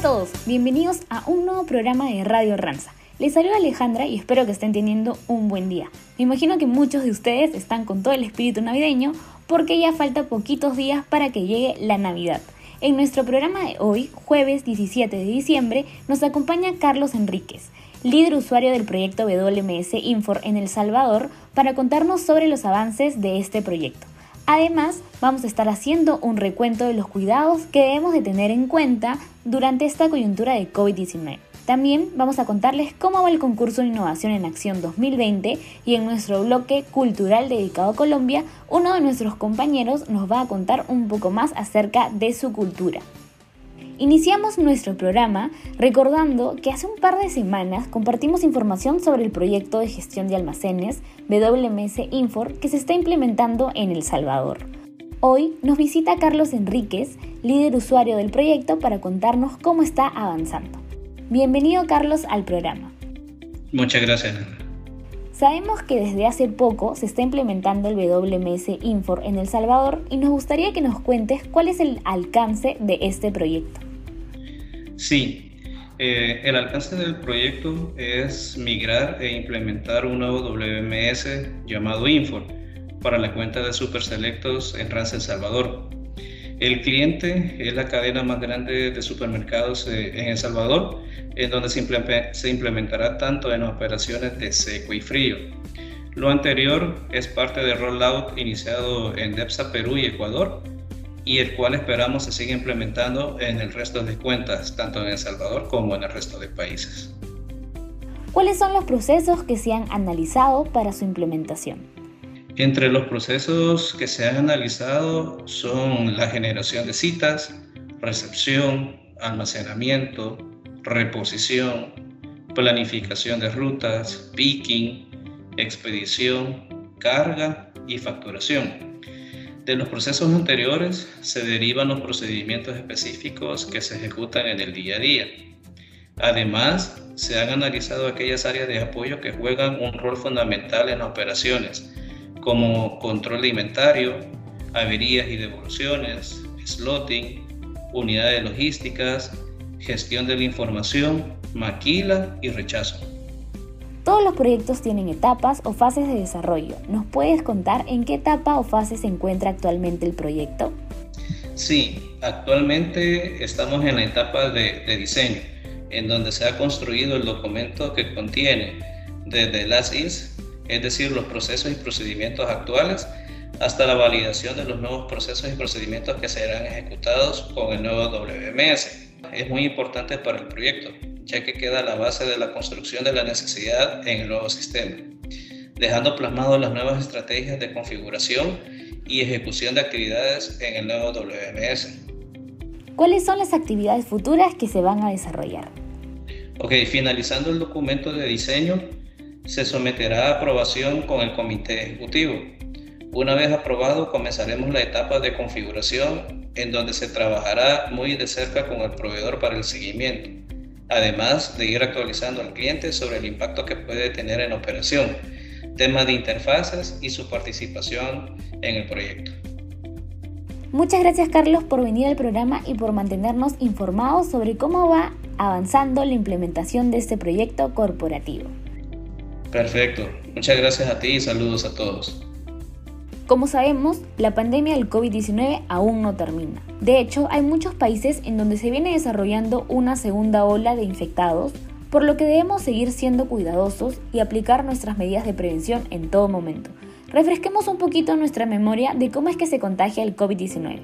a todos, bienvenidos a un nuevo programa de Radio Ranza. Les saluda Alejandra y espero que estén teniendo un buen día. Me imagino que muchos de ustedes están con todo el espíritu navideño porque ya falta poquitos días para que llegue la Navidad. En nuestro programa de hoy, jueves 17 de diciembre, nos acompaña Carlos Enríquez, líder usuario del proyecto WMS Infor en El Salvador, para contarnos sobre los avances de este proyecto. Además, vamos a estar haciendo un recuento de los cuidados que debemos de tener en cuenta durante esta coyuntura de COVID-19. También vamos a contarles cómo va el concurso de Innovación en Acción 2020 y en nuestro bloque cultural dedicado a Colombia, uno de nuestros compañeros nos va a contar un poco más acerca de su cultura. Iniciamos nuestro programa recordando que hace un par de semanas compartimos información sobre el proyecto de gestión de almacenes WMS Infor que se está implementando en El Salvador. Hoy nos visita Carlos Enríquez, líder usuario del proyecto, para contarnos cómo está avanzando. Bienvenido Carlos al programa. Muchas gracias. Sabemos que desde hace poco se está implementando el WMS Infor en El Salvador y nos gustaría que nos cuentes cuál es el alcance de este proyecto. Sí, eh, el alcance del proyecto es migrar e implementar un nuevo WMS llamado Infor para la cuenta de Super Selectos en Rance El Salvador. El cliente es la cadena más grande de supermercados eh, en El Salvador, en donde se implementará tanto en operaciones de seco y frío. Lo anterior es parte del rollout iniciado en DEPSA, Perú y Ecuador, y el cual esperamos se siga implementando en el resto de cuentas, tanto en El Salvador como en el resto de países. ¿Cuáles son los procesos que se han analizado para su implementación? Entre los procesos que se han analizado son la generación de citas, recepción, almacenamiento, reposición, planificación de rutas, picking, expedición, carga y facturación. De los procesos anteriores se derivan los procedimientos específicos que se ejecutan en el día a día. Además, se han analizado aquellas áreas de apoyo que juegan un rol fundamental en las operaciones, como control de inventario, averías y devoluciones, slotting, unidades logísticas, gestión de la información, maquila y rechazo. Todos los proyectos tienen etapas o fases de desarrollo. ¿Nos puedes contar en qué etapa o fase se encuentra actualmente el proyecto? Sí, actualmente estamos en la etapa de, diseño, en donde se ha construido el documento que contiene desde las IS, es decir, los procesos y procedimientos actuales, hasta la validación de los nuevos procesos y procedimientos que serán ejecutados con el nuevo WMS. Es muy importante para el proyecto, ya que queda la base de la construcción de la necesidad en el nuevo sistema, dejando plasmado las nuevas estrategias de configuración y ejecución de actividades en el nuevo WMS. ¿Cuáles son las actividades futuras que se van a desarrollar? Ok, finalizando el documento de diseño, se someterá a aprobación con el comité ejecutivo. Una vez aprobado, comenzaremos la etapa de configuración en donde se trabajará muy de cerca con el proveedor para el seguimiento además de ir actualizando al cliente sobre el impacto que puede tener en operación, temas de interfaces y su participación en el proyecto. Muchas gracias Carlos por venir al programa y por mantenernos informados sobre cómo va avanzando la implementación de este proyecto corporativo. Perfecto, muchas gracias a ti y saludos a todos. Como sabemos, la pandemia del COVID-19 aún no termina. De hecho, hay muchos países en donde se viene desarrollando una segunda ola de infectados, por lo que debemos seguir siendo cuidadosos y aplicar nuestras medidas de prevención en todo momento. Refresquemos un poquito nuestra memoria de cómo es que se contagia el COVID-19.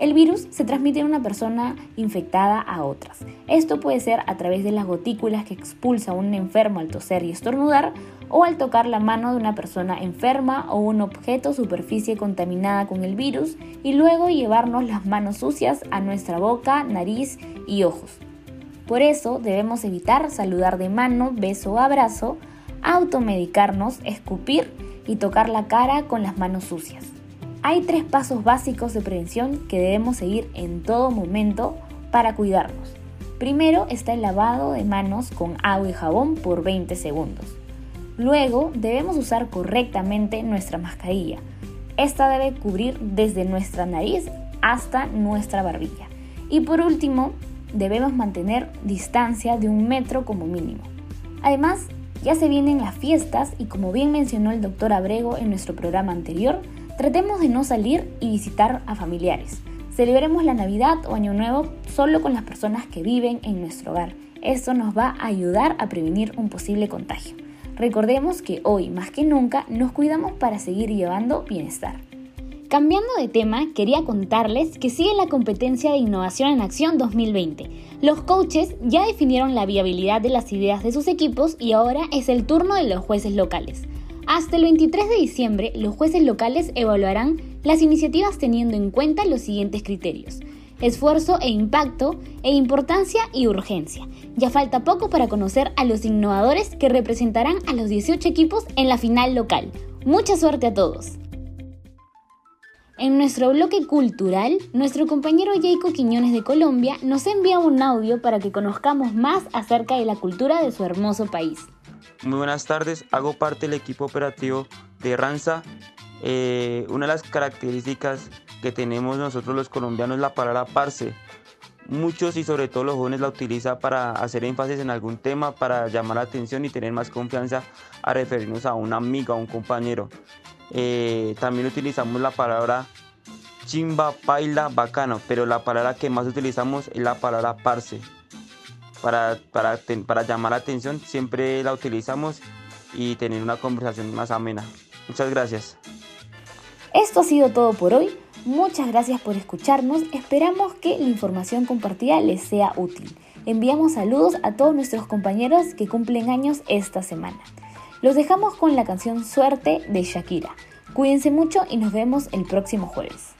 El virus se transmite de una persona infectada a otras. Esto puede ser a través de las gotículas que expulsa un enfermo al toser y estornudar o al tocar la mano de una persona enferma o un objeto superficie contaminada con el virus y luego llevarnos las manos sucias a nuestra boca, nariz y ojos. Por eso debemos evitar saludar de mano, beso o abrazo, automedicarnos, escupir y tocar la cara con las manos sucias. Hay tres pasos básicos de prevención que debemos seguir en todo momento para cuidarnos. Primero está el lavado de manos con agua y jabón por 20 segundos. Luego debemos usar correctamente nuestra mascarilla. Esta debe cubrir desde nuestra nariz hasta nuestra barbilla. Y por último, debemos mantener distancia de un metro como mínimo. Además, ya se vienen las fiestas y como bien mencionó el doctor Abrego en nuestro programa anterior, tratemos de no salir y visitar a familiares. Celebremos la Navidad o Año Nuevo solo con las personas que viven en nuestro hogar. Esto nos va a ayudar a prevenir un posible contagio. Recordemos que hoy más que nunca nos cuidamos para seguir llevando bienestar. Cambiando de tema, quería contarles que sigue la competencia de Innovación en Acción 2020. Los coaches ya definieron la viabilidad de las ideas de sus equipos y ahora es el turno de los jueces locales. Hasta el 23 de diciembre, los jueces locales evaluarán las iniciativas teniendo en cuenta los siguientes criterios. Esfuerzo e impacto, e importancia y urgencia. Ya falta poco para conocer a los innovadores que representarán a los 18 equipos en la final local. Mucha suerte a todos. En nuestro bloque cultural, nuestro compañero Jacob Quiñones de Colombia nos envía un audio para que conozcamos más acerca de la cultura de su hermoso país. Muy buenas tardes, hago parte del equipo operativo de Ranza. Eh, una de las características que tenemos nosotros los colombianos es la palabra parce. Muchos y sobre todo los jóvenes la utilizan para hacer énfasis en algún tema, para llamar la atención y tener más confianza a referirnos a un amigo, a un compañero. Eh, también utilizamos la palabra chimba, paila, bacano, pero la palabra que más utilizamos es la palabra parce. Para, para, para llamar la atención siempre la utilizamos y tener una conversación más amena. Muchas gracias. Esto ha sido todo por hoy. Muchas gracias por escucharnos. Esperamos que la información compartida les sea útil. Enviamos saludos a todos nuestros compañeros que cumplen años esta semana. Los dejamos con la canción Suerte de Shakira. Cuídense mucho y nos vemos el próximo jueves.